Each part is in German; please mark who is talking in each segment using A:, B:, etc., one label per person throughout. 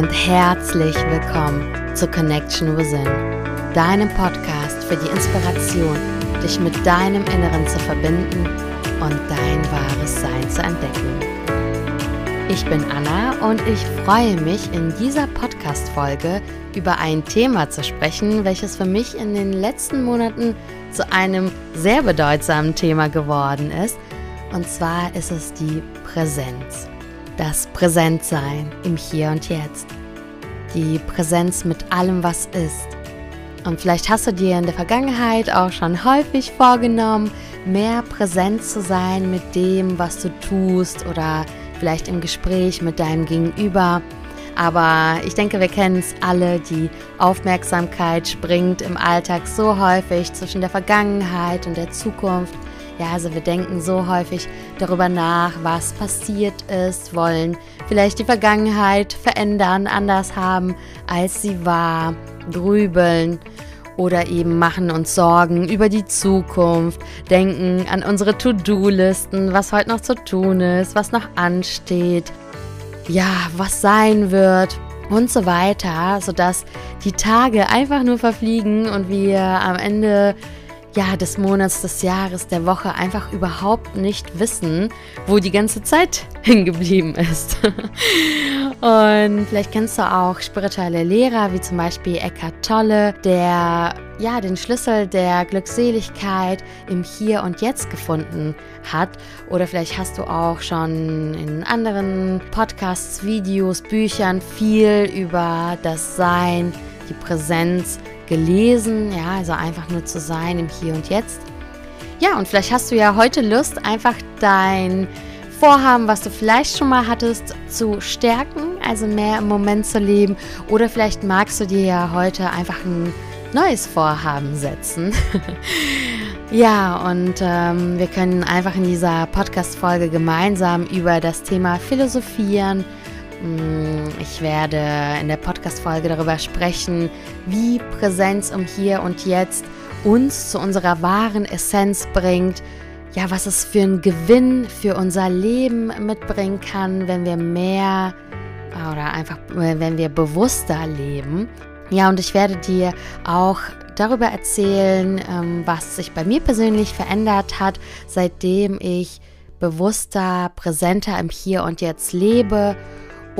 A: und herzlich willkommen zu Connection Within, deinem Podcast für die Inspiration, dich mit deinem Inneren zu verbinden und dein wahres Sein zu entdecken. Ich bin Anna und ich freue mich, in dieser Podcast-Folge über ein Thema zu sprechen, welches für mich in den letzten Monaten zu einem sehr bedeutsamen Thema geworden ist. Und zwar ist es die Präsenz das Präsentsein im Hier und Jetzt, die Präsenz mit allem, was ist. Und vielleicht hast du dir in der Vergangenheit auch schon häufig vorgenommen, mehr präsent zu sein mit dem, was du tust oder vielleicht im Gespräch mit deinem Gegenüber. Aber ich denke, wir kennen es alle, die Aufmerksamkeit springt im Alltag so häufig zwischen der Vergangenheit und der Zukunft. Ja, also wir denken so häufig darüber nach, was passiert ist, wollen vielleicht die Vergangenheit verändern, anders haben, als sie war, grübeln oder eben machen uns Sorgen über die Zukunft, denken an unsere To-Do-Listen, was heute noch zu tun ist, was noch ansteht, ja, was sein wird und so weiter, sodass die Tage einfach nur verfliegen und wir am Ende ja, des Monats, des Jahres, der Woche einfach überhaupt nicht wissen, wo die ganze Zeit hingeblieben ist. Und vielleicht kennst du auch spirituelle Lehrer, wie zum Beispiel Eckhart Tolle, der ja den Schlüssel der Glückseligkeit im Hier und Jetzt gefunden hat. Oder vielleicht hast du auch schon in anderen Podcasts, Videos, Büchern viel über das Sein, die Präsenz gelesen, ja, also einfach nur zu sein im Hier und Jetzt. Ja, und vielleicht hast du ja heute Lust, einfach dein Vorhaben, was du vielleicht schon mal hattest, zu stärken, also mehr im Moment zu leben. Oder vielleicht magst du dir ja heute einfach ein neues Vorhaben setzen. ja, und ähm, wir können einfach in dieser Podcast-Folge gemeinsam über das Thema philosophieren ich werde in der Podcast-Folge darüber sprechen, wie Präsenz um Hier und Jetzt uns zu unserer wahren Essenz bringt. Ja, was es für einen Gewinn für unser Leben mitbringen kann, wenn wir mehr oder einfach, wenn wir bewusster leben. Ja, und ich werde dir auch darüber erzählen, ähm, was sich bei mir persönlich verändert hat, seitdem ich bewusster, präsenter im Hier und Jetzt lebe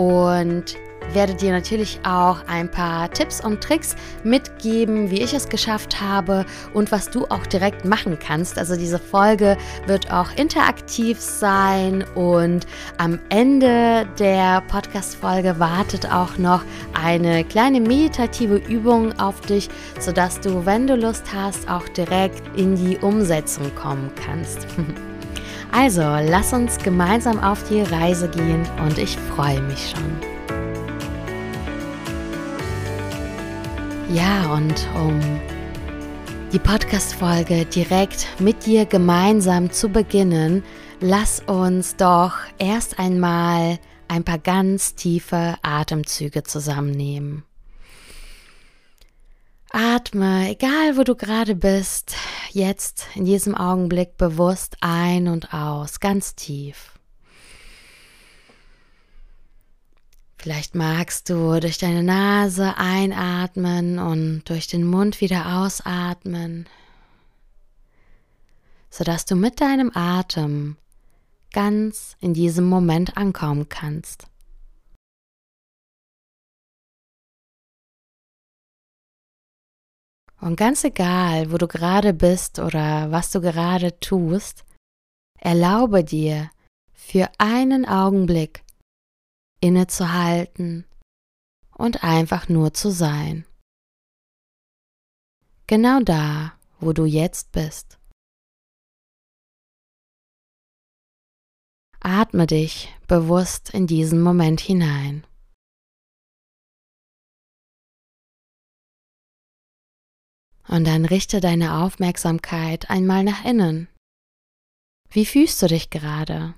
A: und werde dir natürlich auch ein paar Tipps und Tricks mitgeben, wie ich es geschafft habe und was du auch direkt machen kannst. Also diese Folge wird auch interaktiv sein und am Ende der Podcast-Folge wartet auch noch eine kleine meditative Übung auf dich, sodass du, wenn du Lust hast, auch direkt in die Umsetzung kommen kannst. Also, lass uns gemeinsam auf die Reise gehen und ich freue mich schon. Ja, und um die Podcast-Folge direkt mit dir gemeinsam zu beginnen, lass uns doch erst einmal ein paar ganz tiefe Atemzüge zusammennehmen. Atme, egal wo du gerade bist, jetzt in diesem Augenblick bewusst ein und aus, ganz tief. Vielleicht magst du durch deine Nase einatmen und durch den Mund wieder ausatmen, sodass du mit deinem Atem ganz in diesem Moment ankommen kannst. Und ganz egal, wo du gerade bist oder was du gerade tust, erlaube dir für einen Augenblick innezuhalten und einfach nur zu sein. Genau da, wo du jetzt bist. Atme dich bewusst in diesen Moment hinein. Und dann richte deine Aufmerksamkeit einmal nach innen. Wie fühlst du dich gerade?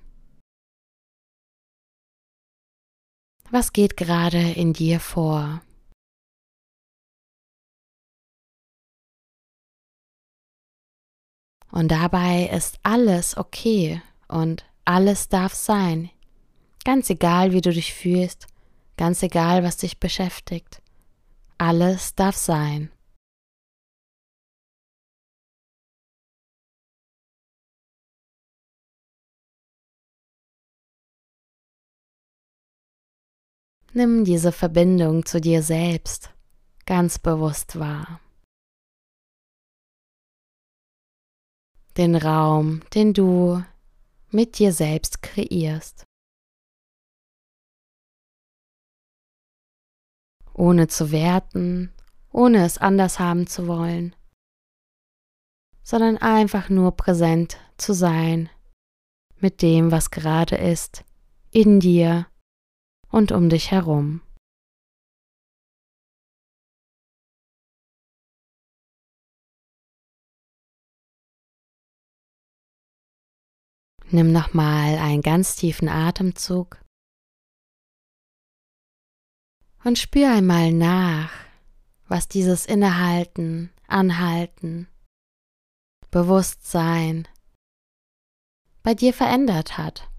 A: Was geht gerade in dir vor? Und dabei ist alles okay und alles darf sein. Ganz egal, wie du dich fühlst, ganz egal, was dich beschäftigt. Alles darf sein. Nimm diese Verbindung zu dir selbst ganz bewusst wahr. Den Raum, den du mit dir selbst kreierst. Ohne zu werten, ohne es anders haben zu wollen, sondern einfach nur präsent zu sein mit dem, was gerade ist, in dir und um dich herum. Nimm nochmal einen ganz tiefen Atemzug und spür einmal nach, was dieses Innehalten, Anhalten, Bewusstsein bei dir verändert hat.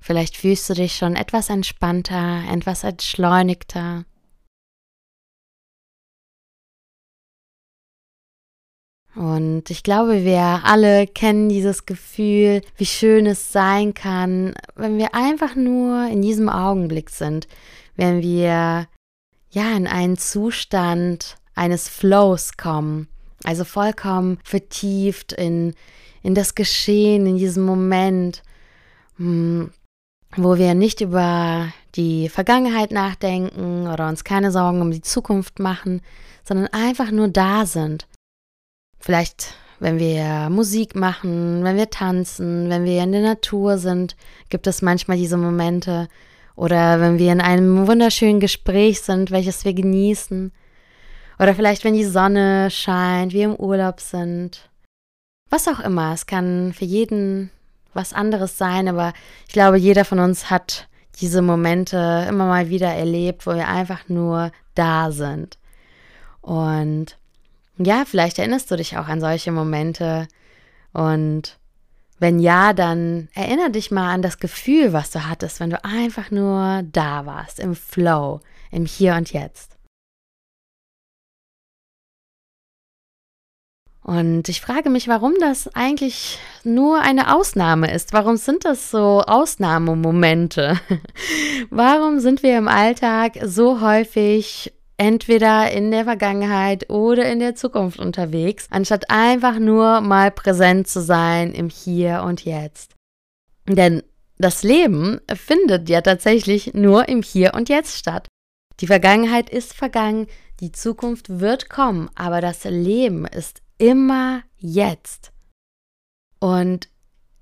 A: Vielleicht fühlst du dich schon etwas entspannter, etwas entschleunigter. Und ich glaube, wir alle kennen dieses Gefühl, wie schön es sein kann, wenn wir einfach nur in diesem Augenblick sind, wenn wir ja in einen Zustand eines Flows kommen, also vollkommen vertieft in, in das Geschehen, in diesem Moment. Hm, wo wir nicht über die Vergangenheit nachdenken oder uns keine Sorgen um die Zukunft machen, sondern einfach nur da sind. Vielleicht, wenn wir Musik machen, wenn wir tanzen, wenn wir in der Natur sind, gibt es manchmal diese Momente. Oder wenn wir in einem wunderschönen Gespräch sind, welches wir genießen. Oder vielleicht, wenn die Sonne scheint, wir im Urlaub sind. Was auch immer. Es kann für jeden was anderes sein, aber ich glaube, jeder von uns hat diese Momente immer mal wieder erlebt, wo wir einfach nur da sind. Und ja, vielleicht erinnerst du dich auch an solche Momente. Und wenn ja, dann erinnere dich mal an das Gefühl, was du hattest, wenn du einfach nur da warst, im Flow, im Hier und Jetzt. Und ich frage mich, warum das eigentlich nur eine Ausnahme ist. Warum sind das so Ausnahmemomente? warum sind wir im Alltag so häufig entweder in der Vergangenheit oder in der Zukunft unterwegs, anstatt einfach nur mal präsent zu sein im Hier und Jetzt? Denn das Leben findet ja tatsächlich nur im Hier und Jetzt statt. Die Vergangenheit ist vergangen, die Zukunft wird kommen, aber das Leben ist immer jetzt. Und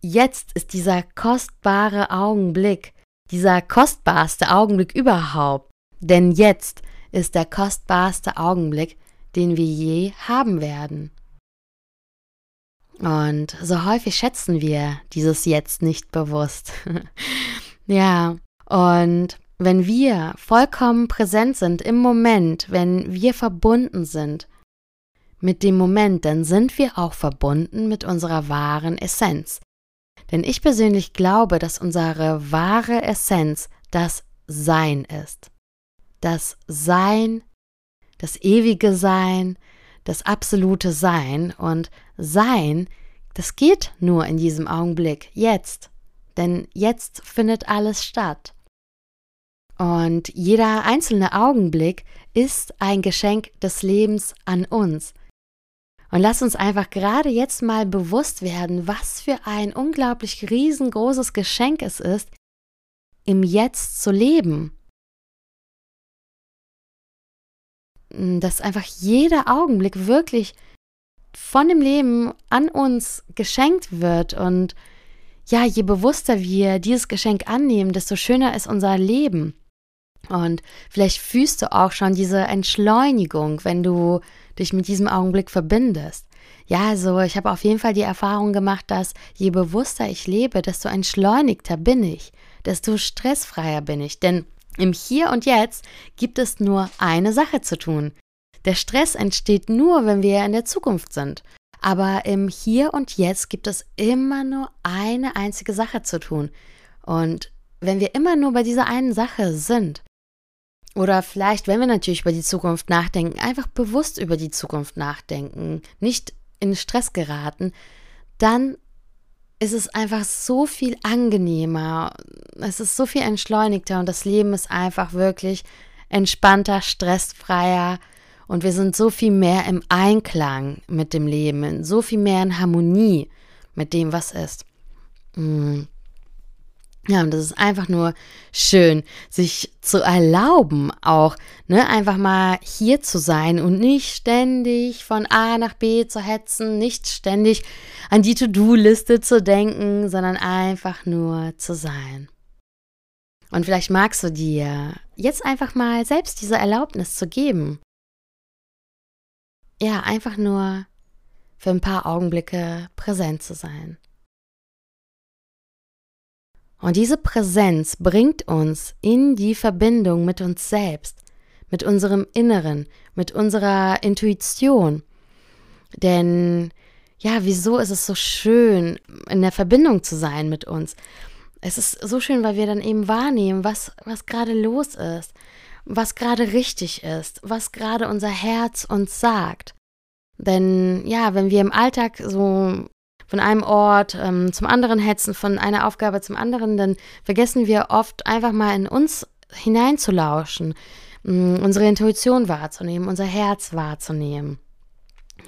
A: jetzt ist dieser kostbare Augenblick, dieser kostbarste Augenblick überhaupt. Denn jetzt ist der kostbarste Augenblick, den wir je haben werden. Und so häufig schätzen wir dieses Jetzt nicht bewusst. ja, und wenn wir vollkommen präsent sind im Moment, wenn wir verbunden sind mit dem Moment, dann sind wir auch verbunden mit unserer wahren Essenz. Denn ich persönlich glaube, dass unsere wahre Essenz das Sein ist. Das Sein, das ewige Sein, das absolute Sein und Sein, das geht nur in diesem Augenblick, jetzt. Denn jetzt findet alles statt. Und jeder einzelne Augenblick ist ein Geschenk des Lebens an uns. Und lass uns einfach gerade jetzt mal bewusst werden, was für ein unglaublich riesengroßes Geschenk es ist, im Jetzt zu leben. Dass einfach jeder Augenblick wirklich von dem Leben an uns geschenkt wird und ja, je bewusster wir dieses Geschenk annehmen, desto schöner ist unser Leben. Und vielleicht fühlst du auch schon diese Entschleunigung, wenn du dich mit diesem Augenblick verbindest. Ja, also ich habe auf jeden Fall die Erfahrung gemacht, dass je bewusster ich lebe, desto entschleunigter bin ich, desto stressfreier bin ich. Denn im Hier und Jetzt gibt es nur eine Sache zu tun. Der Stress entsteht nur, wenn wir in der Zukunft sind. Aber im Hier und Jetzt gibt es immer nur eine einzige Sache zu tun. Und wenn wir immer nur bei dieser einen Sache sind, oder vielleicht, wenn wir natürlich über die Zukunft nachdenken, einfach bewusst über die Zukunft nachdenken, nicht in Stress geraten, dann ist es einfach so viel angenehmer. Es ist so viel entschleunigter und das Leben ist einfach wirklich entspannter, stressfreier und wir sind so viel mehr im Einklang mit dem Leben, so viel mehr in Harmonie mit dem, was ist. Mm. Ja, und das ist einfach nur schön, sich zu erlauben, auch ne, einfach mal hier zu sein und nicht ständig von A nach B zu hetzen, nicht ständig an die To-Do-Liste zu denken, sondern einfach nur zu sein. Und vielleicht magst du dir jetzt einfach mal selbst diese Erlaubnis zu geben. Ja, einfach nur für ein paar Augenblicke präsent zu sein. Und diese Präsenz bringt uns in die Verbindung mit uns selbst, mit unserem Inneren, mit unserer Intuition. Denn ja, wieso ist es so schön, in der Verbindung zu sein mit uns? Es ist so schön, weil wir dann eben wahrnehmen, was, was gerade los ist, was gerade richtig ist, was gerade unser Herz uns sagt. Denn ja, wenn wir im Alltag so von einem Ort ähm, zum anderen hetzen, von einer Aufgabe zum anderen, dann vergessen wir oft einfach mal in uns hineinzulauschen, mh, mm, unsere Intuition wahrzunehmen, unser Herz wahrzunehmen.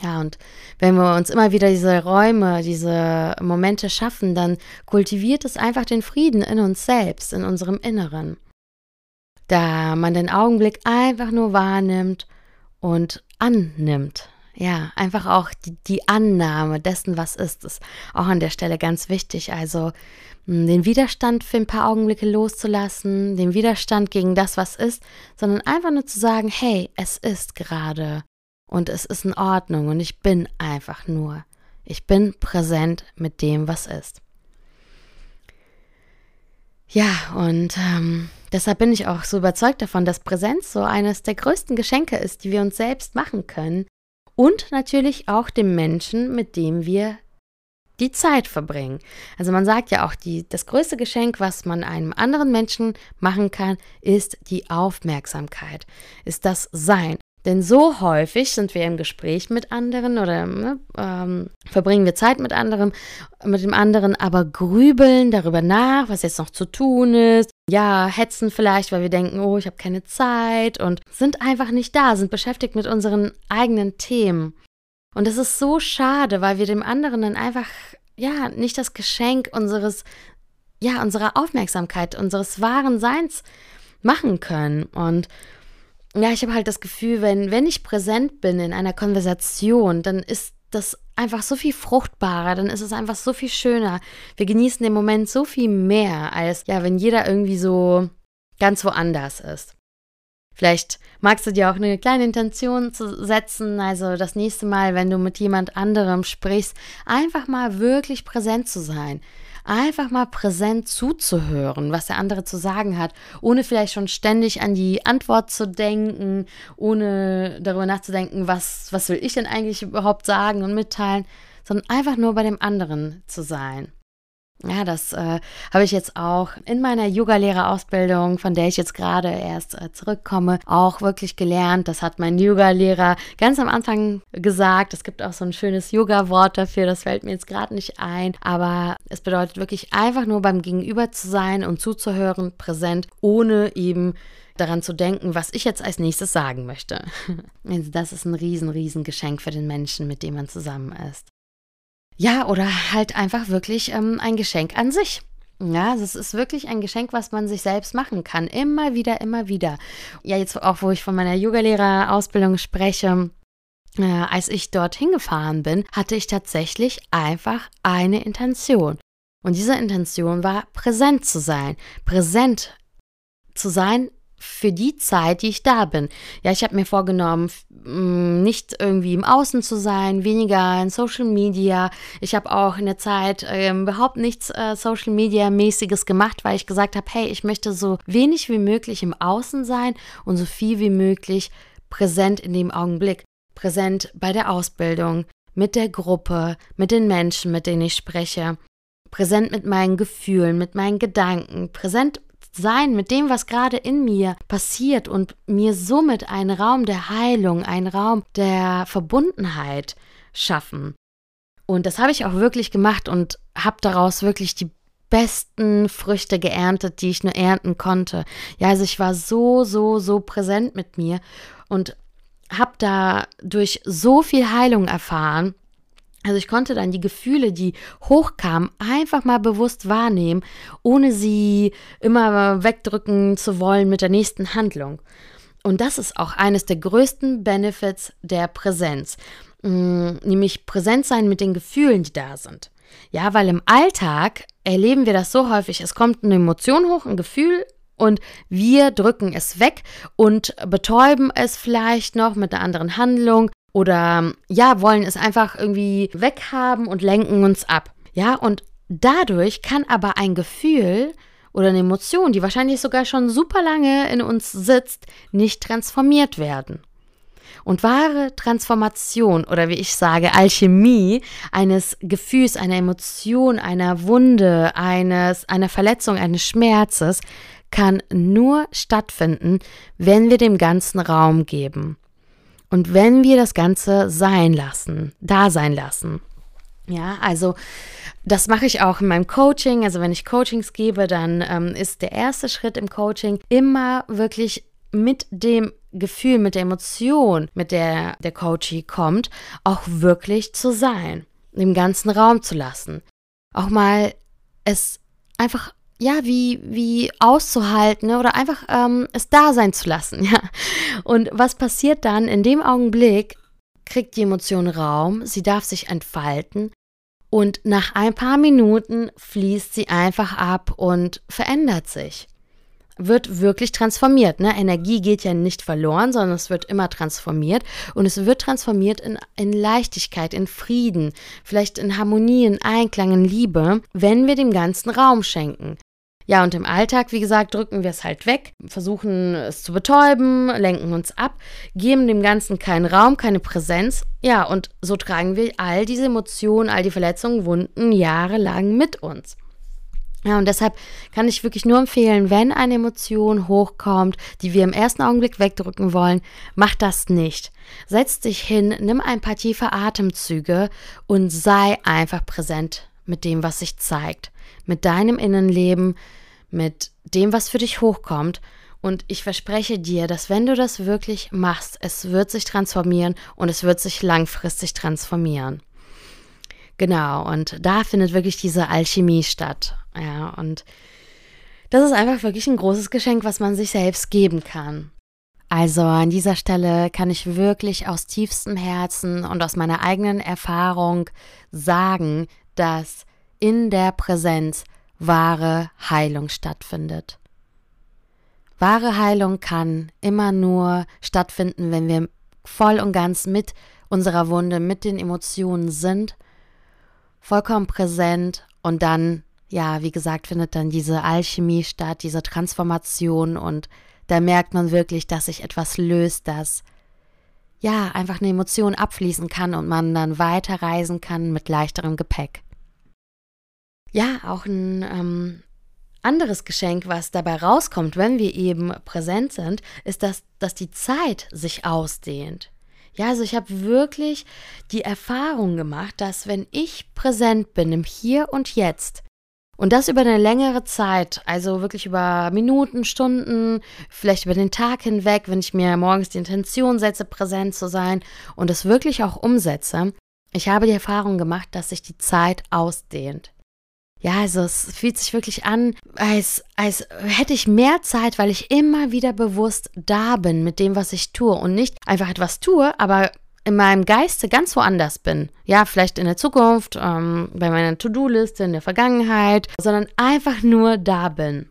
A: Ja, und wenn wir uns immer wieder diese Räume, diese Momente schaffen, dann kultiviert es einfach den Frieden in uns selbst, in unserem Inneren. Da man den Augenblick einfach nur wahrnimmt und annimmt. Ja, einfach auch die, die, Annahme dessen, was ist, ist auch an der Stelle ganz wichtig. Also hm, den Widerstand für ein paar Augenblicke loszulassen, den Widerstand gegen das, was ist, sondern einfach nur zu sagen, hey, es ist gerade und es ist in Ordnung und ich bin einfach nur. Ich bin präsent mit dem, was ist. Ja, und ähm, deshalb bin ich auch so überzeugt davon, dass Präsenz so eines der größten Geschenke ist, die wir uns selbst machen können, und natürlich auch dem Menschen, mit dem wir die Zeit verbringen. Also man sagt ja auch, die, das größte Geschenk, was man einem anderen Menschen machen kann, ist die Aufmerksamkeit, ist das Sein. Denn so häufig sind wir im Gespräch mit anderen oder ne, ähm, verbringen wir Zeit mit anderem, mit dem anderen, aber grübeln darüber nach, was jetzt noch zu tun ist. Ja, hetzen vielleicht, weil wir denken, oh, ich habe keine Zeit und sind einfach nicht da, sind beschäftigt mit unseren eigenen Themen. Und es ist so schade, weil wir dem anderen dann einfach ja nicht das Geschenk unseres ja unserer Aufmerksamkeit, unseres wahren Seins machen können und ja, ich habe halt das Gefühl, wenn, wenn ich präsent bin in einer Konversation, dann ist das einfach so viel fruchtbarer, dann ist es einfach so viel schöner. Wir genießen den Moment so viel mehr, als ja, wenn jeder irgendwie so ganz woanders ist. Vielleicht magst du dir auch eine kleine Intention zu setzen, also das nächste Mal, wenn du mit jemand anderem sprichst, einfach mal wirklich präsent zu sein einfach mal präsent zuzuhören, was der andere zu sagen hat, ohne vielleicht schon ständig an die Antwort zu denken, ohne darüber nachzudenken, was, was will ich denn eigentlich überhaupt sagen und mitteilen, sondern einfach nur bei dem anderen zu sein. Ja, das äh, habe ich jetzt auch in meiner Yoga-Lehrerausbildung, von der ich jetzt gerade erst äh, zurückkomme, auch wirklich gelernt. Das hat mein Yoga-Lehrer ganz am Anfang gesagt. Es gibt auch so ein schönes Yoga-Wort dafür, das fällt mir jetzt gerade nicht ein. Aber es bedeutet wirklich einfach nur beim Gegenüber zu sein und zuzuhören, präsent, ohne eben daran zu denken, was ich jetzt als nächstes sagen möchte. Also das ist ein riesen, riesen Geschenk für den Menschen, mit dem man zusammen ist. Ja, oder halt einfach wirklich ähm, ein Geschenk an sich. Ja, also es ist wirklich ein Geschenk, was man sich selbst machen kann. Immer wieder, immer wieder. Ja, jetzt auch, wo ich von meiner Yogalehrerausbildung spreche, äh, als ich dorthin gefahren bin, hatte ich tatsächlich einfach eine Intention. Und diese Intention war, präsent zu sein. Präsent zu sein für die Zeit, die ich da bin. Ja, ich habe mir vorgenommen, mm, nicht irgendwie im Außen zu sein, weniger in Social Media. Ich habe auch in der Zeit äh, überhaupt nichts äh, Social Media mäßiges gemacht, weil ich gesagt habe, hey, ich möchte so wenig wie möglich im Außen sein und so viel wie möglich präsent in dem Augenblick, präsent bei der Ausbildung, mit der Gruppe, mit den Menschen, mit denen ich spreche, präsent mit meinen Gefühlen, mit meinen Gedanken, präsent sein mit dem, was gerade in mir passiert und mir somit einen Raum der Heilung, einen Raum der Verbundenheit schaffen. Und das habe ich auch wirklich gemacht und habe daraus wirklich die besten Früchte geerntet, die ich nur ernten konnte. Ja, also ich war so, so, so präsent mit mir und habe dadurch so viel Heilung erfahren. Also ich konnte dann die Gefühle, die hochkamen, einfach mal bewusst wahrnehmen, ohne sie immer wegdrücken zu wollen mit der nächsten Handlung. Und das ist auch eines der größten Benefits der Präsenz, mm, nämlich präsent sein mit den Gefühlen, die da sind. Ja, weil im Alltag erleben wir das so häufig. Es kommt eine Emotion hoch, ein Gefühl und wir drücken es weg und betäuben es vielleicht noch mit einer anderen Handlung oder ja, wollen es einfach irgendwie weghaben und lenken uns ab. Ja, und dadurch kann aber ein Gefühl oder eine Emotion, die wahrscheinlich sogar schon super lange in uns sitzt, nicht transformiert werden. Und wahre Transformation oder wie ich sage, Alchemie eines Gefühls, einer Emotion, einer Wunde, eines, einer Verletzung, eines Schmerzes kann nur stattfinden, wenn wir dem ganzen Raum geben. Und wenn wir das Ganze sein lassen, da sein lassen. Ja, also das mache ich auch in meinem Coaching. Also wenn ich Coachings gebe, dann ähm, ist der erste Schritt im Coaching immer wirklich mit dem Gefühl, mit der Emotion, mit der der Coachie kommt, auch wirklich zu sein, im ganzen Raum zu lassen. Auch mal es einfach ja, wie, wie auszuhalten ne? oder einfach ähm, es da sein zu lassen, ja. Und was passiert dann? In dem Augenblick kriegt die Emotion Raum, sie darf sich entfalten und nach ein paar Minuten fließt sie einfach ab und verändert sich wird wirklich transformiert. Ne? Energie geht ja nicht verloren, sondern es wird immer transformiert. Und es wird transformiert in, in Leichtigkeit, in Frieden, vielleicht in Harmonie, in Einklang, in Liebe, wenn wir dem ganzen Raum schenken. Ja, und im Alltag, wie gesagt, drücken wir es halt weg, versuchen es zu betäuben, lenken uns ab, geben dem Ganzen keinen Raum, keine Präsenz. Ja, und so tragen wir all diese Emotionen, all die Verletzungen, Wunden jahrelang mit uns. Ja, und deshalb kann ich wirklich nur empfehlen, wenn eine Emotion hochkommt, die wir im ersten Augenblick wegdrücken wollen, mach das nicht. Setz dich hin, nimm ein paar tiefe Atemzüge und sei einfach präsent mit dem, was sich zeigt, mit deinem Innenleben, mit dem, was für dich hochkommt. Und ich verspreche dir, dass wenn du das wirklich machst, es wird sich transformieren und es wird sich langfristig transformieren. Genau, und da findet wirklich diese Alchemie statt. Ja, und das ist einfach wirklich ein großes Geschenk, was man sich selbst geben kann. Also an dieser Stelle kann ich wirklich aus tiefstem Herzen und aus meiner eigenen Erfahrung sagen, dass in der Präsenz wahre Heilung stattfindet. Wahre Heilung kann immer nur stattfinden, wenn wir voll und ganz mit unserer Wunde, mit den Emotionen sind vollkommen präsent und dann, ja, wie gesagt, findet dann diese Alchemie statt, diese Transformation und da merkt man wirklich, dass sich etwas löst, das ja einfach eine Emotion abfließen kann und man dann weiterreisen kann mit leichterem Gepäck. Ja, auch ein ähm, anderes Geschenk, was dabei rauskommt, wenn wir eben präsent sind, ist, dass, dass die Zeit sich ausdehnt. Ja, also ich habe wirklich die Erfahrung gemacht, dass wenn ich präsent bin im Hier und Jetzt und das über eine längere Zeit, also wirklich über Minuten, Stunden, vielleicht über den Tag hinweg, wenn ich mir morgens die Intention setze, präsent zu sein und es wirklich auch umsetze, ich habe die Erfahrung gemacht, dass sich die Zeit ausdehnt. Ja, also es fühlt sich wirklich an, als, als hätte ich mehr Zeit, weil ich immer wieder bewusst da bin mit dem, was ich tue und nicht einfach etwas tue, aber in meinem Geiste ganz woanders bin. Ja, vielleicht in der Zukunft, ähm, bei meiner To-Do-Liste, in der Vergangenheit, sondern einfach nur da bin.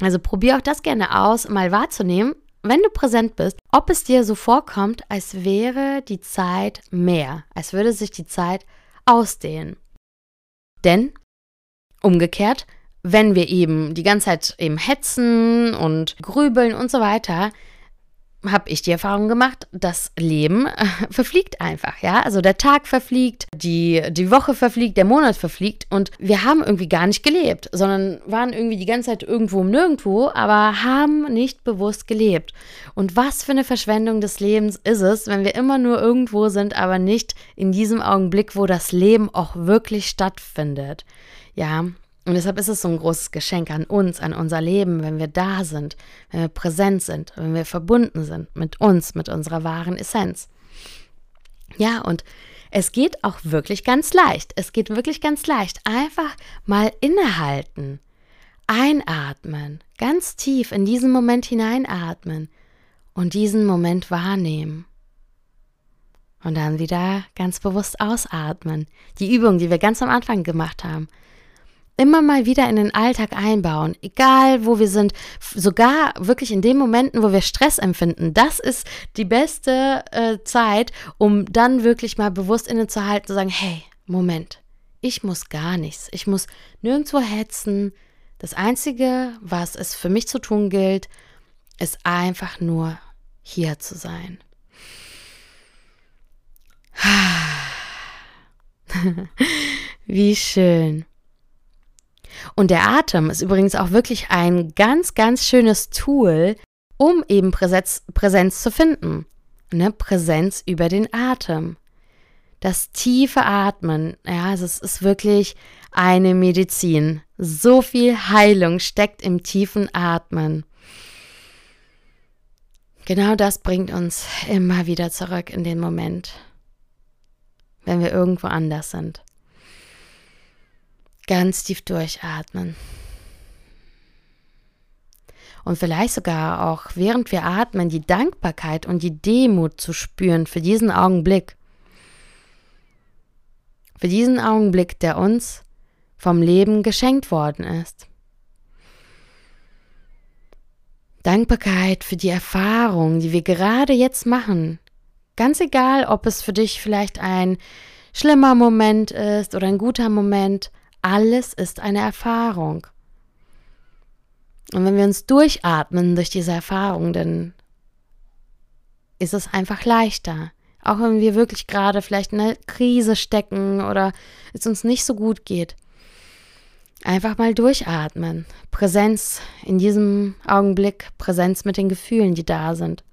A: Also probier auch das gerne aus, mal wahrzunehmen, wenn du präsent bist, ob es dir so vorkommt, als wäre die Zeit mehr, als würde sich die Zeit ausdehnen. Denn Umgekehrt, wenn wir eben die ganze Zeit eben hetzen und grübeln und so weiter, habe ich die Erfahrung gemacht, das Leben verfliegt einfach, ja. Also der Tag verfliegt, die, die Woche verfliegt, der Monat verfliegt und wir haben irgendwie gar nicht gelebt, sondern waren irgendwie die ganze Zeit irgendwo um nirgendwo, aber haben nicht bewusst gelebt. Und was für eine Verschwendung des Lebens ist es, wenn wir immer nur irgendwo sind, aber nicht in diesem Augenblick, wo das Leben auch wirklich stattfindet. Ja, und deshalb ist es so ein großes Geschenk an uns, an unser Leben, wenn wir da sind, wenn wir präsent sind, wenn wir verbunden sind mit uns, mit unserer wahren Essenz. Ja, und es geht auch wirklich ganz leicht. Es geht wirklich ganz leicht. Einfach mal innehalten, einatmen, ganz tief in diesen Moment hineinatmen und diesen Moment wahrnehmen. Und dann wieder ganz bewusst ausatmen. Die Übung, die wir ganz am Anfang gemacht haben immer mal wieder in den Alltag einbauen, egal wo wir sind, sogar wirklich in den Momenten, wo wir Stress empfinden. Das ist die beste äh, Zeit, um dann wirklich mal bewusst innezuhalten, zu sagen, hey, Moment, ich muss gar nichts, ich muss nirgendwo hetzen. Das Einzige, was es für mich zu tun gilt, ist einfach nur hier zu sein. Wie schön. Und der Atem ist übrigens auch wirklich ein ganz, ganz schönes Tool, um eben Präsenz, Präsenz zu finden. Ne? Präsenz über den Atem. Das tiefe Atmen, ja, es ist wirklich eine Medizin. So viel Heilung steckt im tiefen Atmen. Genau das bringt uns immer wieder zurück in den Moment, wenn wir irgendwo anders sind. Ganz tief durchatmen. Und vielleicht sogar auch, während wir atmen, die Dankbarkeit und die Demut zu spüren für diesen Augenblick. Für diesen Augenblick, der uns vom Leben geschenkt worden ist. Dankbarkeit für die Erfahrung, die wir gerade jetzt machen. Ganz egal, ob es für dich vielleicht ein schlimmer Moment ist oder ein guter Moment, alles ist eine Erfahrung. Und wenn wir uns durchatmen durch diese Erfahrung, dann ist es einfach leichter. Auch wenn wir wirklich gerade vielleicht in einer Krise stecken oder es uns nicht so gut geht. Einfach mal durchatmen. Präsenz in diesem Augenblick, Präsenz mit den Gefühlen, die da sind.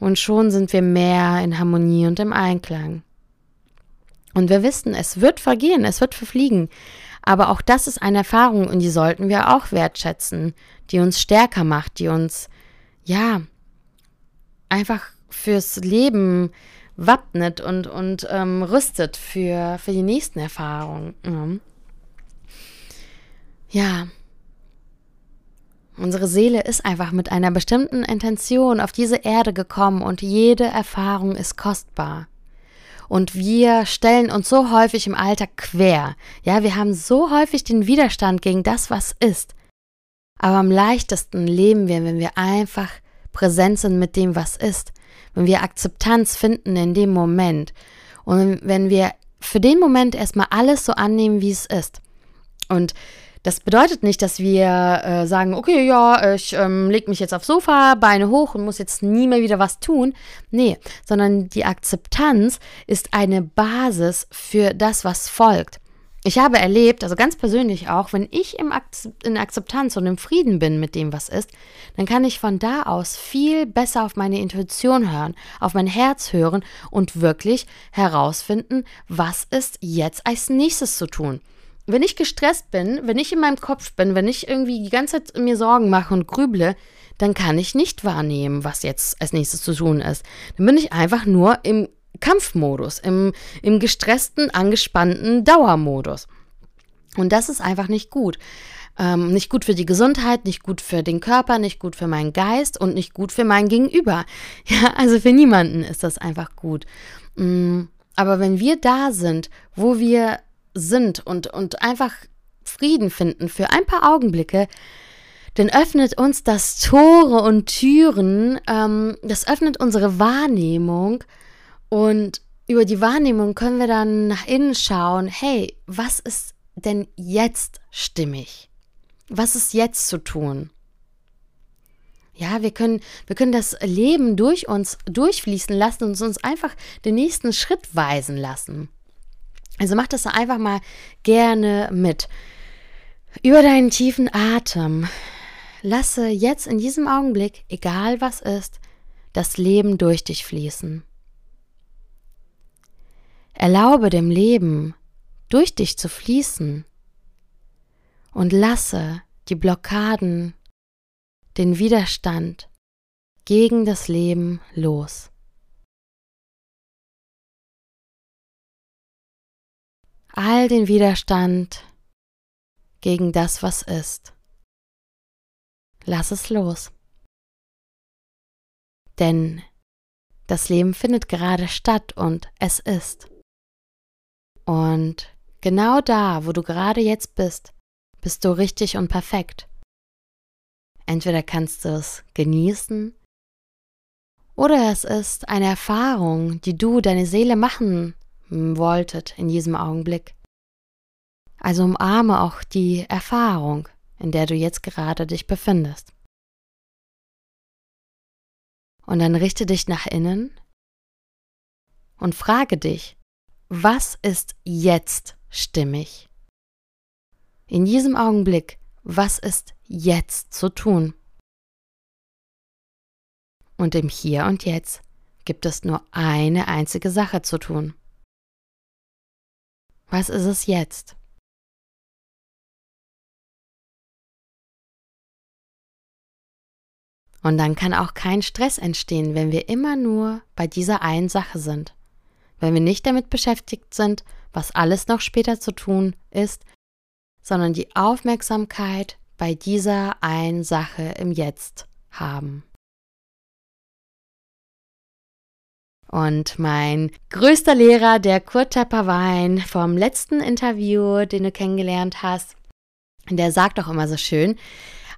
A: Und schon sind wir mehr in Harmonie und im Einklang. Und wir wissen, es wird vergehen, es wird verfliegen. Aber auch das ist eine Erfahrung und die sollten wir auch wertschätzen, die uns stärker macht, die uns, ja, einfach fürs Leben wappnet und, und ähm, rüstet für, für die nächsten Erfahrungen. Mhm. Ja. Unsere Seele ist einfach mit einer bestimmten Intention auf diese Erde gekommen und jede Erfahrung ist kostbar. Und wir stellen uns so häufig im Alltag quer. Ja, wir haben so häufig den Widerstand gegen das, was ist. Aber am leichtesten leben wir, wenn wir einfach präsent sind mit dem, was ist. Wenn wir Akzeptanz finden in dem Moment. Und wenn wir für den Moment erstmal alles so annehmen, wie es ist. Und das bedeutet nicht, dass wir äh, sagen, okay, ja, ich ähm, lege mich jetzt aufs Sofa, Beine hoch und muss jetzt nie mehr wieder was tun. Nee, sondern die Akzeptanz ist eine Basis für das, was folgt. Ich habe erlebt, also ganz persönlich auch, wenn ich im in Akzeptanz und im Frieden bin mit dem, was ist, dann kann ich von da aus viel besser auf meine Intuition hören, auf mein Herz hören und wirklich herausfinden, was ist jetzt als nächstes zu tun wenn ich gestresst bin, wenn ich in meinem Kopf bin, wenn ich irgendwie die ganze Zeit mir Sorgen mache und grüble, dann kann ich nicht wahrnehmen, was jetzt als nächstes zu tun ist. Dann bin ich einfach nur im Kampfmodus, im, im gestressten, angespannten Dauermodus. Und das ist einfach nicht gut. Ähm, nicht gut für die Gesundheit, nicht gut für den Körper, nicht gut für meinen Geist und nicht gut für mein Gegenüber. Ja, also für niemanden ist das einfach gut. Mm, aber wenn wir da sind, wo wir sind und, und einfach Frieden finden für ein paar Augenblicke, dann öffnet uns das Tore und Türen, ähm, das öffnet unsere Wahrnehmung und über die Wahrnehmung können wir dann nach innen schauen, hey, was ist denn jetzt stimmig? Was ist jetzt zu tun? Ja, wir können, wir können das Leben durch uns durchfließen lassen und uns einfach den nächsten Schritt weisen lassen. Also mach das einfach mal gerne mit. Über deinen tiefen Atem lasse jetzt in diesem Augenblick, egal was ist, das Leben durch dich fließen. Erlaube dem Leben durch dich zu fließen und lasse die Blockaden, den Widerstand gegen das Leben los. All den Widerstand gegen das, was ist. Lass es los. Denn das Leben findet gerade statt und es ist. Und genau da, wo du gerade jetzt bist, bist du richtig und perfekt. Entweder kannst du es genießen oder es ist eine Erfahrung, die du, deine Seele machen wolltet in diesem Augenblick. Also umarme auch die Erfahrung, in der du jetzt gerade dich befindest. Und dann richte dich nach innen und frage dich, was ist jetzt stimmig? In diesem Augenblick, was ist jetzt zu tun? Und im Hier und Jetzt gibt es nur eine einzige Sache zu tun. Was ist es jetzt? Und dann kann auch kein Stress entstehen, wenn wir immer nur bei dieser einen Sache sind. Wenn wir nicht damit beschäftigt sind, was alles noch später zu tun ist, sondern die Aufmerksamkeit bei dieser einen Sache im Jetzt haben. Und mein größter Lehrer, der Kurt Tepperwein vom letzten Interview, den du kennengelernt hast, der sagt auch immer so schön,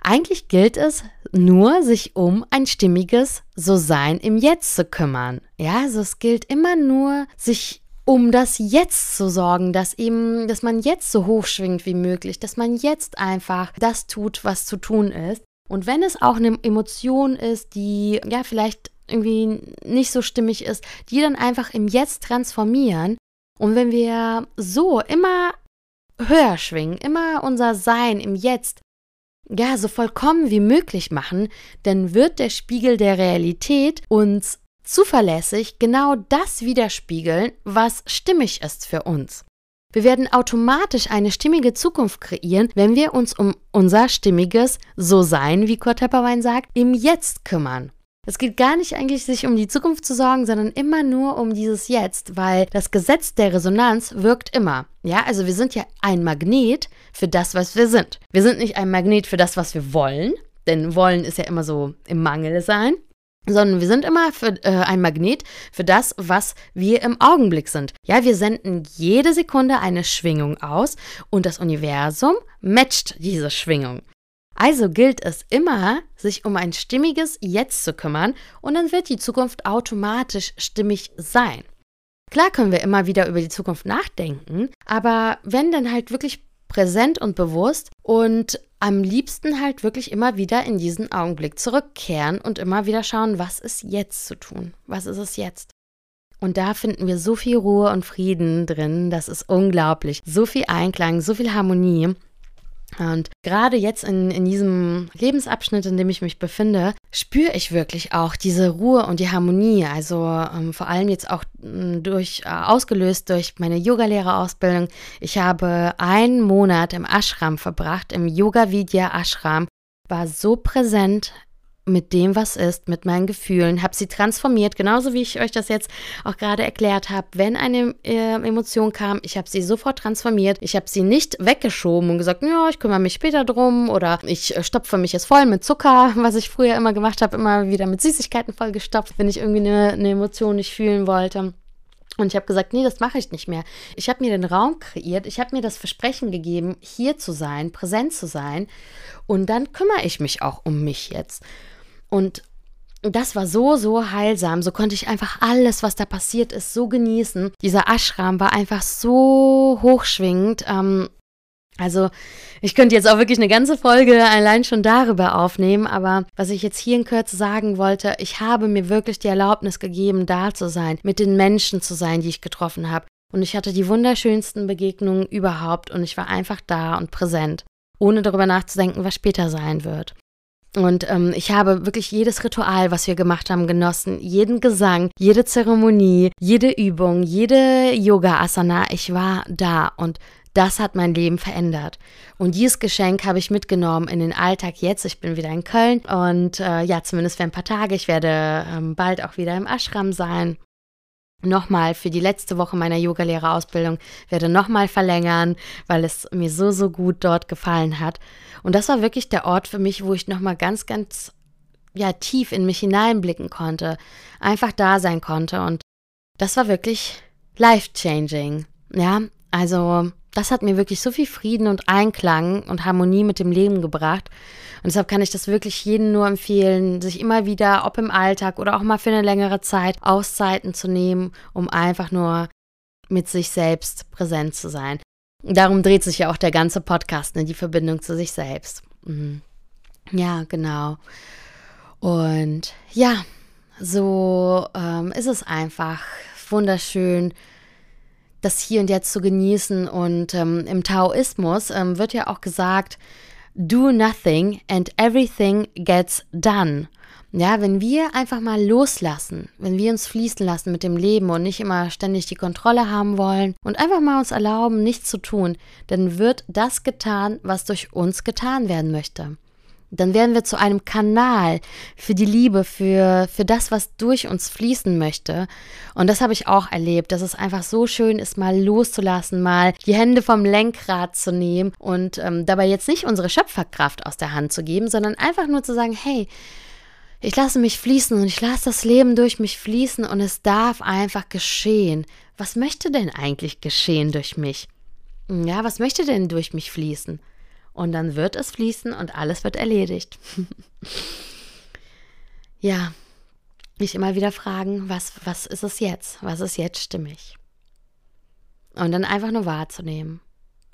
A: eigentlich gilt es nur, sich um ein stimmiges So-Sein im Jetzt zu kümmern. Ja, also es gilt immer nur, sich um das Jetzt zu sorgen, dass eben, dass man jetzt so hoch schwingt wie möglich, dass man jetzt einfach das tut, was zu tun ist. Und wenn es auch eine Emotion ist, die ja vielleicht irgendwie nicht so stimmig ist, die dann einfach im Jetzt transformieren. Und wenn wir so immer höher schwingen, immer unser Sein im Jetzt ja, so vollkommen wie möglich machen, dann wird der Spiegel der Realität uns zuverlässig genau das widerspiegeln, was stimmig ist für uns. Wir werden automatisch eine stimmige Zukunft kreieren, wenn wir uns um unser stimmiges So-Sein, wie Kurt Tepperwein sagt, im Jetzt kümmern. Es geht gar nicht eigentlich, sich um die Zukunft zu sorgen, sondern immer nur um dieses Jetzt, weil das Gesetz der Resonanz wirkt immer. Ja, also wir sind ja ein Magnet für das, was wir sind. Wir sind nicht ein Magnet für das, was wir wollen, denn wollen ist ja immer so im Mangel sein, sondern wir sind immer für, äh, ein Magnet für das, was wir im Augenblick sind. Ja, wir senden jede Sekunde eine Schwingung aus und das Universum matcht diese Schwingung. Also gilt es immer, sich um ein stimmiges Jetzt zu kümmern und dann wird die Zukunft automatisch stimmig sein. Klar können wir immer wieder über die Zukunft nachdenken, aber wenn dann halt wirklich präsent und bewusst und am liebsten halt wirklich immer wieder in diesen Augenblick zurückkehren und immer wieder schauen, was ist jetzt zu tun? Was ist es jetzt? Und da finden wir so viel Ruhe und Frieden drin, das ist unglaublich. So viel Einklang, so viel Harmonie. Und gerade jetzt in, in diesem Lebensabschnitt, in dem ich mich befinde, spüre ich wirklich auch diese Ruhe und die Harmonie. Also ähm, vor allem jetzt auch äh, durch, äh, ausgelöst durch meine Yogalehrerausbildung. Ich habe einen Monat im Ashram verbracht, im Yoga Vidya Ashram, war so präsent mit dem, was ist, mit meinen Gefühlen, habe sie transformiert, genauso wie ich euch das jetzt auch gerade erklärt habe. Wenn eine äh, Emotion kam, ich habe sie sofort transformiert. Ich habe sie nicht weggeschoben und gesagt, ja, ich kümmere mich später drum oder ich äh, stopfe mich jetzt voll mit Zucker, was ich früher immer gemacht habe, immer wieder mit Süßigkeiten vollgestopft, wenn ich irgendwie eine, eine Emotion nicht fühlen wollte. Und ich habe gesagt, nee, das mache ich nicht mehr. Ich habe mir den Raum kreiert, ich habe mir das Versprechen gegeben, hier zu sein, präsent zu sein. Und dann kümmere ich mich auch um mich jetzt. Und das war so, so heilsam. So konnte ich einfach alles, was da passiert ist, so genießen. Dieser Ashram war einfach so hochschwingend. Ähm, Also ich könnte jetzt auch wirklich eine ganze Folge allein schon darüber aufnehmen, aber was ich jetzt hier in Kürze sagen wollte, ich habe mir wirklich die Erlaubnis gegeben, da zu sein, mit den Menschen zu sein, die ich getroffen habe. Und ich hatte die wunderschönsten Begegnungen überhaupt und ich war einfach da und präsent, ohne darüber nachzudenken, was später sein wird. Und ähm, ich habe wirklich jedes Ritual, was wir gemacht haben, genossen. Jeden Gesang, jede Zeremonie, jede Übung, jede Yoga-Asana. Ich war da und das hat mein Leben verändert. Und dieses Geschenk habe ich mitgenommen in den Alltag jetzt. Ich bin wieder in Köln und äh, ja, zumindest für ein paar Tage. Ich werde ähm, bald auch wieder im Ashram sein. Nochmal für die letzte Woche meiner Yogalehrerausbildung werde nochmal verlängern, weil es mir so, so gut dort gefallen hat. Und das war wirklich der Ort für mich, wo ich nochmal ganz, ganz ja, tief in mich hineinblicken konnte, einfach da sein konnte. Und das war wirklich life-changing. Ja, also das hat mir wirklich so viel Frieden und Einklang und Harmonie mit dem Leben gebracht. Und deshalb kann ich das wirklich jedem nur empfehlen, sich immer wieder, ob im Alltag oder auch mal für eine längere Zeit, Auszeiten zu nehmen, um einfach nur mit sich selbst präsent zu sein. Darum dreht sich ja auch der ganze Podcast, ne? die Verbindung zu sich selbst. Mhm. Ja, genau. Und ja, so ähm, ist es einfach wunderschön, das Hier und Jetzt zu genießen. Und ähm, im Taoismus ähm, wird ja auch gesagt, do nothing and everything gets done. Ja, wenn wir einfach mal loslassen, wenn wir uns fließen lassen mit dem Leben und nicht immer ständig die Kontrolle haben wollen und einfach mal uns erlauben, nichts zu tun, dann wird das getan, was durch uns getan werden möchte dann werden wir zu einem Kanal für die Liebe, für, für das, was durch uns fließen möchte. Und das habe ich auch erlebt, dass es einfach so schön ist, mal loszulassen, mal die Hände vom Lenkrad zu nehmen und ähm, dabei jetzt nicht unsere Schöpferkraft aus der Hand zu geben, sondern einfach nur zu sagen, hey, ich lasse mich fließen und ich lasse das Leben durch mich fließen und es darf einfach geschehen. Was möchte denn eigentlich geschehen durch mich? Ja, was möchte denn durch mich fließen? und dann wird es fließen und alles wird erledigt. ja, mich immer wieder fragen, was, was ist es jetzt? Was ist jetzt stimmig? Und dann einfach nur wahrzunehmen.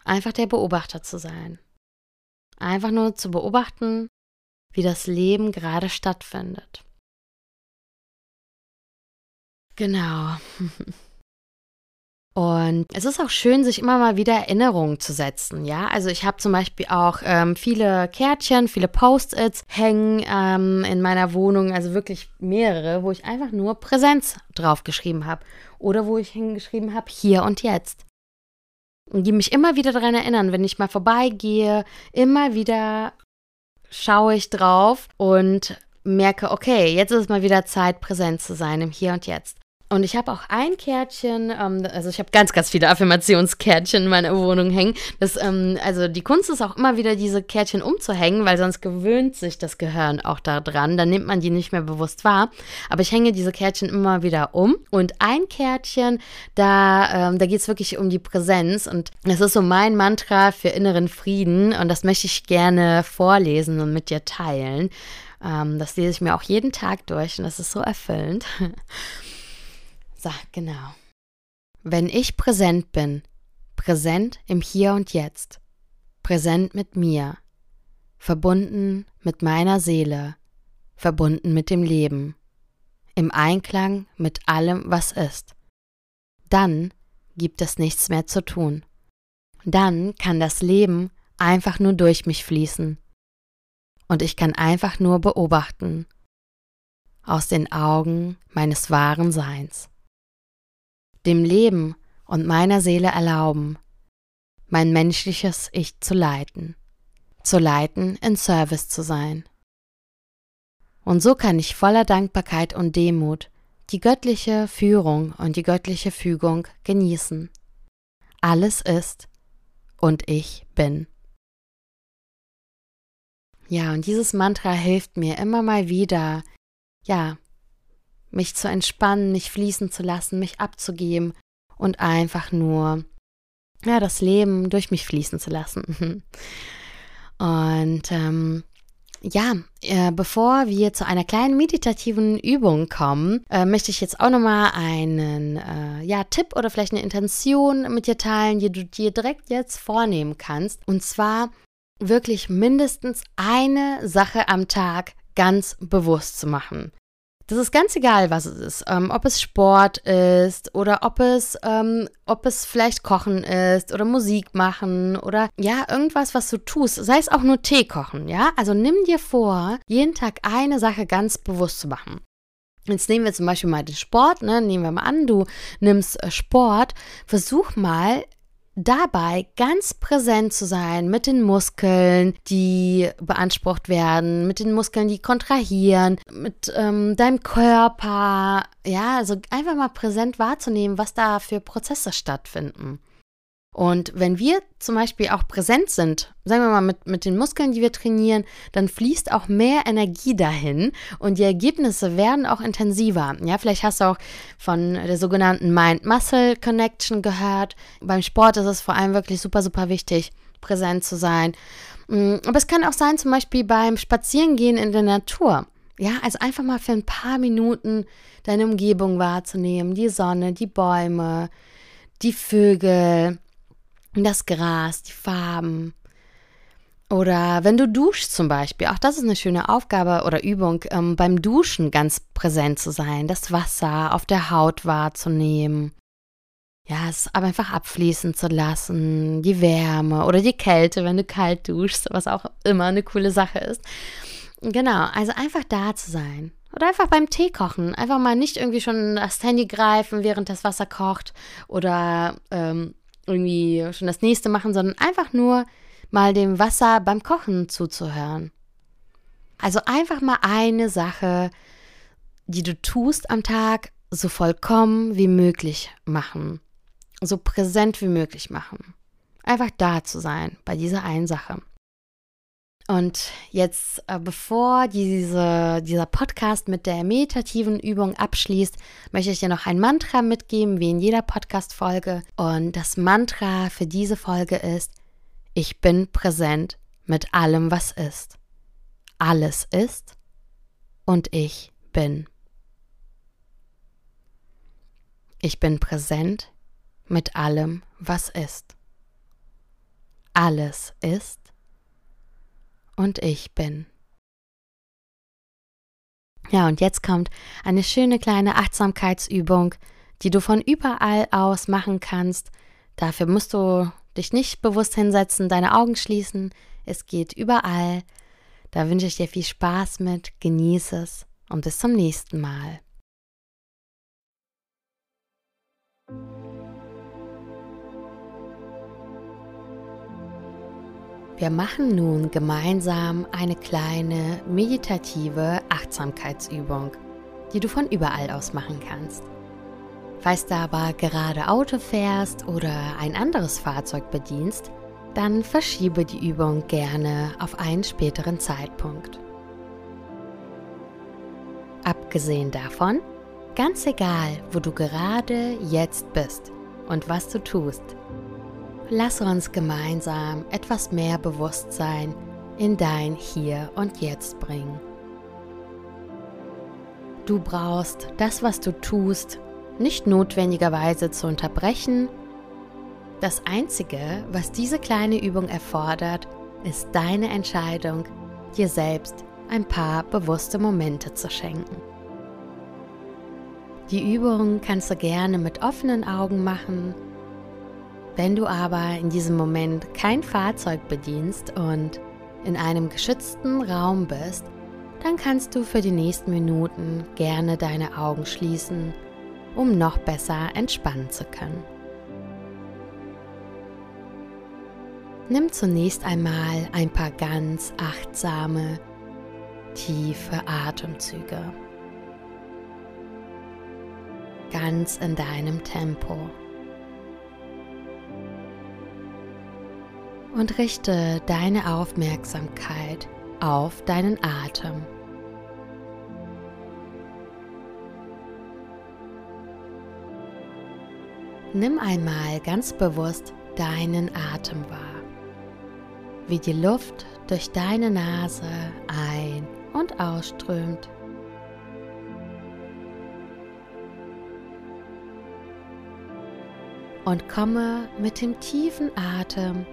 A: Einfach der Beobachter zu sein. Einfach nur zu beobachten, wie das Leben gerade stattfindet. Genau. Und es ist auch schön, sich immer mal wieder Erinnerungen zu setzen, ja. Also ich habe zum Beispiel auch ähm, viele Kärtchen, viele Post-its hängen ähm, in meiner Wohnung, also wirklich mehrere, wo ich einfach nur Präsenz draufgeschrieben habe oder wo ich hingeschrieben habe, hier und jetzt. Und die mich immer wieder daran erinnern, wenn ich mal vorbeigehe, immer wieder schaue ich drauf und merke, okay, jetzt ist es mal wieder Zeit, präsent zu sein im Hier und Jetzt. Und ich habe auch ein Kärtchen, ähm, also ich habe ganz, ganz viele Affirmationskärtchen in meiner Wohnung hängen. Das, ähm, also die Kunst ist auch immer wieder, diese Kärtchen umzuhängen, weil sonst gewöhnt sich das Gehirn auch daran. Dann nimmt man die nicht mehr bewusst wahr. Aber ich hänge diese Kärtchen immer wieder um. Und ein Kärtchen, da, ähm, da geht es wirklich um die Präsenz. Und das ist so mein Mantra für inneren Frieden. Und das möchte ich gerne vorlesen und mit dir teilen. Ähm, das lese ich mir auch jeden Tag durch und das ist so erfüllend. So, genau. Wenn ich präsent bin, präsent im Hier und Jetzt, präsent mit mir, verbunden mit meiner Seele, verbunden mit dem Leben, im Einklang mit allem, was ist, dann gibt es nichts mehr zu tun. Dann kann das Leben einfach nur durch mich fließen. Und ich kann einfach nur beobachten aus den Augen meines wahren Seins dem Leben und meiner Seele erlauben, mein menschliches Ich zu leiten, zu leiten, in Service zu sein. Und so kann ich voller Dankbarkeit und Demut die göttliche Führung und die göttliche Fügung genießen. Alles ist und ich bin. Ja, und dieses Mantra hilft mir immer mal wieder, ja, mich zu entspannen, mich fließen zu lassen, mich abzugeben und einfach nur ja, das Leben durch mich fließen zu lassen. Und ähm, ja, äh, bevor wir zu einer kleinen meditativen Übung kommen, äh, möchte ich jetzt auch nochmal einen äh, ja, Tipp oder vielleicht eine Intention mit dir teilen, die du dir direkt jetzt vornehmen kannst. Und zwar wirklich mindestens eine Sache am Tag ganz bewusst zu machen. Das ist ganz egal, was es ist. Ähm, ob es Sport ist oder ob es, ähm, ob es vielleicht Kochen ist oder Musik machen oder ja, irgendwas, was du tust. Sei es auch nur Tee kochen, ja? Also nimm dir vor, jeden Tag eine Sache ganz bewusst zu machen. Jetzt nehmen wir zum Beispiel mal den Sport, ne? Nehmen wir mal an, du nimmst äh, Sport. Versuch mal dabei ganz präsent zu sein mit den Muskeln, die beansprucht werden, mit den Muskeln, die kontrahieren, mit ähm, deinem Körper. Ja, also einfach mal präsent wahrzunehmen, was da für Prozesse stattfinden. Und wenn wir zum Beispiel auch präsent sind, sagen wir mal mit, mit den Muskeln, die wir trainieren, dann fließt auch mehr Energie dahin und die Ergebnisse werden auch intensiver. Ja, vielleicht hast du auch von der sogenannten Mind-Muscle-Connection gehört. Beim Sport ist es vor allem wirklich super, super wichtig, präsent zu sein. Mm, aber es kann auch sein, zum Beispiel beim Spazierengehen in der Natur. Ja, also einfach mal für ein paar Minuten deine Umgebung wahrzunehmen, die Sonne, die Bäume, die Vögel, das Gras, die Farben. Oder wenn du duschst zum Beispiel, auch das ist eine schöne Aufgabe oder Übung, ähm, beim Duschen ganz präsent zu sein, das Wasser auf der Haut wahrzunehmen. Ja, es aber einfach abfließen zu lassen, die Wärme oder die Kälte, wenn du kalt duschst, was auch immer eine coole Sache ist. Genau, also einfach da zu sein. Oder einfach beim Tee kochen. Einfach mal nicht irgendwie schon das Handy greifen, während das Wasser kocht. Oder ähm, irgendwie schon das nächste machen, sondern einfach nur mal dem Wasser beim Kochen zuzuhören. Also einfach mal eine Sache, die du tust am Tag, so vollkommen wie möglich machen. So präsent wie möglich machen. Einfach da zu sein bei dieser einen Sache. Und jetzt, äh, bevor diese, dieser Podcast mit der meditativen Übung abschließt, möchte ich dir noch ein Mantra mitgeben, wie in jeder Podcast-Folge. Und das Mantra für diese Folge ist: Ich bin präsent mit allem, was ist. Alles ist und ich bin. Ich bin präsent mit allem, was ist. Alles ist und ich bin. Ja, und jetzt kommt eine schöne kleine Achtsamkeitsübung, die du von überall aus machen kannst. Dafür musst du dich nicht bewusst hinsetzen, deine Augen schließen. Es geht überall. Da wünsche ich dir viel Spaß mit, genieße es und bis zum nächsten Mal. Wir machen nun gemeinsam eine kleine meditative Achtsamkeitsübung, die du von überall aus machen kannst. Falls du aber gerade Auto fährst oder ein anderes Fahrzeug bedienst, dann verschiebe die Übung gerne auf einen späteren Zeitpunkt. Abgesehen davon, ganz egal, wo du gerade jetzt bist und was du tust, lass uns gemeinsam etwas mehr Bewusstsein in dein Hier und Jetzt bringen. Du brauchst das, was du tust, nicht notwendigerweise zu unterbrechen. Das Einzige, was diese kleine Übung erfordert, ist deine Entscheidung, dir selbst ein paar bewusste Momente zu schenken. Die Übung kannst du gerne mit offenen Augen machen wenn du aber in diesem Moment kein Fahrzeug bedienst und in einem geschützten Raum bist, dann kannst du für die nächsten Minuten gerne deine Augen schließen, um noch besser entspannen zu können. Nimm zunächst einmal ein paar ganz achtsame, tiefe Atemzüge. Ganz in deinem Tempo. Und richte deine Aufmerksamkeit auf deinen Atem. Nimm einmal ganz bewusst deinen Atem wahr. wie die Luft durch deine Nase ein- und ausströmt. Und komme mit dem tiefen Atem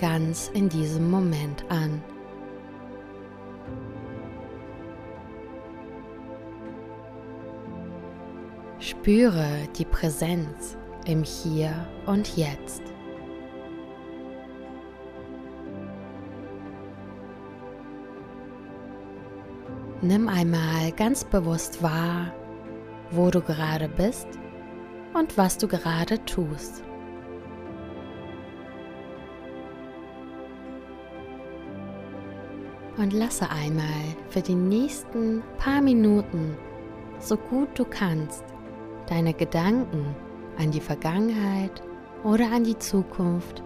A: ganz in diesem Moment an. Spüre die Präsenz im Hier und Jetzt. Nimm einmal ganz bewusst wahr, wo du gerade bist und was du gerade tust. Und lasse einmal für die nächsten paar Minuten, so gut du kannst, deine Gedanken an die Vergangenheit oder an die Zukunft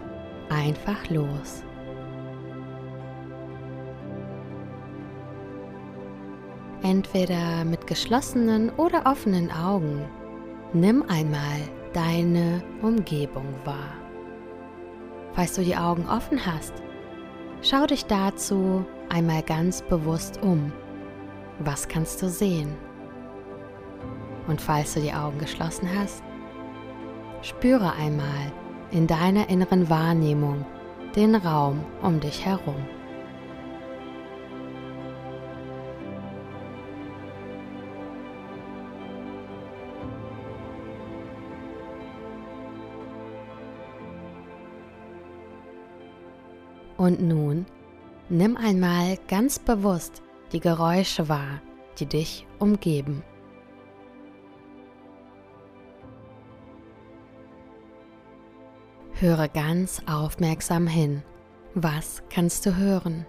A: einfach los. Entweder mit geschlossenen oder offenen Augen, nimm einmal deine Umgebung wahr. Falls du die Augen offen hast, schau dich dazu einmal ganz bewusst um. Was kannst du sehen? Und falls du die Augen geschlossen hast, spüre einmal in deiner inneren Wahrnehmung den Raum um dich herum. Und nun nimm einmal ganz bewusst die Geräusche wahr, die dich umgeben. Höre ganz aufmerksam hin. Was kannst du hören?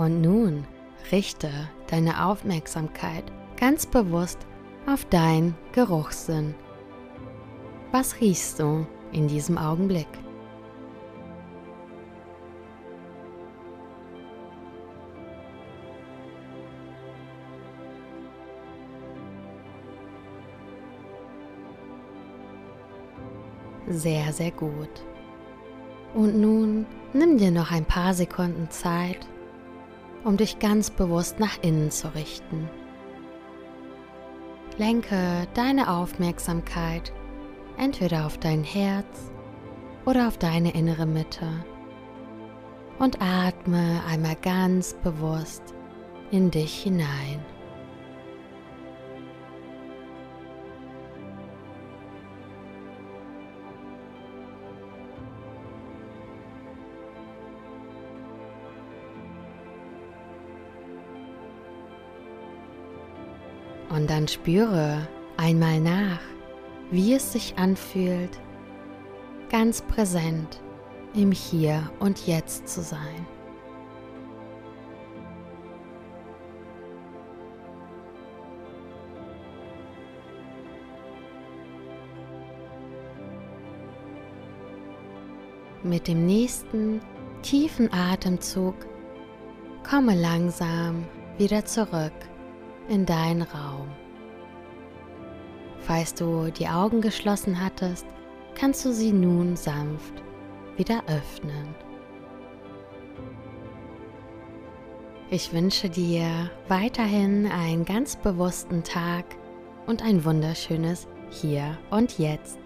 A: Und nun richte deine Aufmerksamkeit ganz bewusst auf dein Geruchssinn. Was riechst du in diesem Augenblick? Sehr, sehr gut. Und nun nimm dir noch ein paar Sekunden Zeit, um dich ganz bewusst nach innen zu richten. Lenke deine Aufmerksamkeit entweder auf dein Herz oder auf deine innere Mitte und atme einmal ganz bewusst in dich hinein. Und dann spüre einmal nach, wie es sich anfühlt, ganz präsent im Hier und Jetzt zu sein. Mit dem nächsten tiefen Atemzug komme langsam wieder zurück in deinen Raum. Falls du die Augen geschlossen hattest, kannst du sie nun sanft wieder öffnen. Ich wünsche dir weiterhin einen ganz bewussten Tag und ein wunderschönes Hier und Jetzt.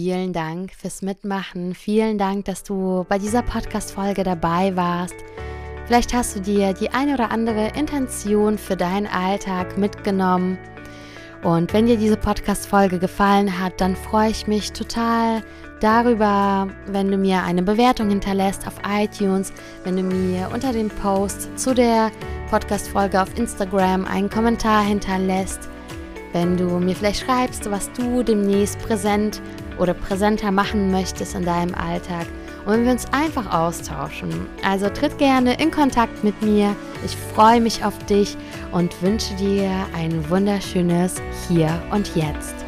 A: Vielen Dank fürs Mitmachen. Vielen Dank, dass du bei dieser Podcast-Folge dabei warst. Vielleicht hast du dir die eine oder andere Intention für deinen Alltag mitgenommen. Und wenn dir diese Podcast-Folge gefallen hat, dann freue ich mich total darüber, wenn du mir eine Bewertung hinterlässt auf iTunes, wenn du mir unter dem Post zu der Podcast-Folge auf Instagram einen Kommentar hinterlässt, wenn du mir vielleicht schreibst, was du demnächst präsent oder präsenter machen möchtest in deinem Alltag und wir uns einfach austauschen. Also tritt gerne in Kontakt mit mir. Ich freue mich auf dich und wünsche dir ein wunderschönes Hier und Jetzt.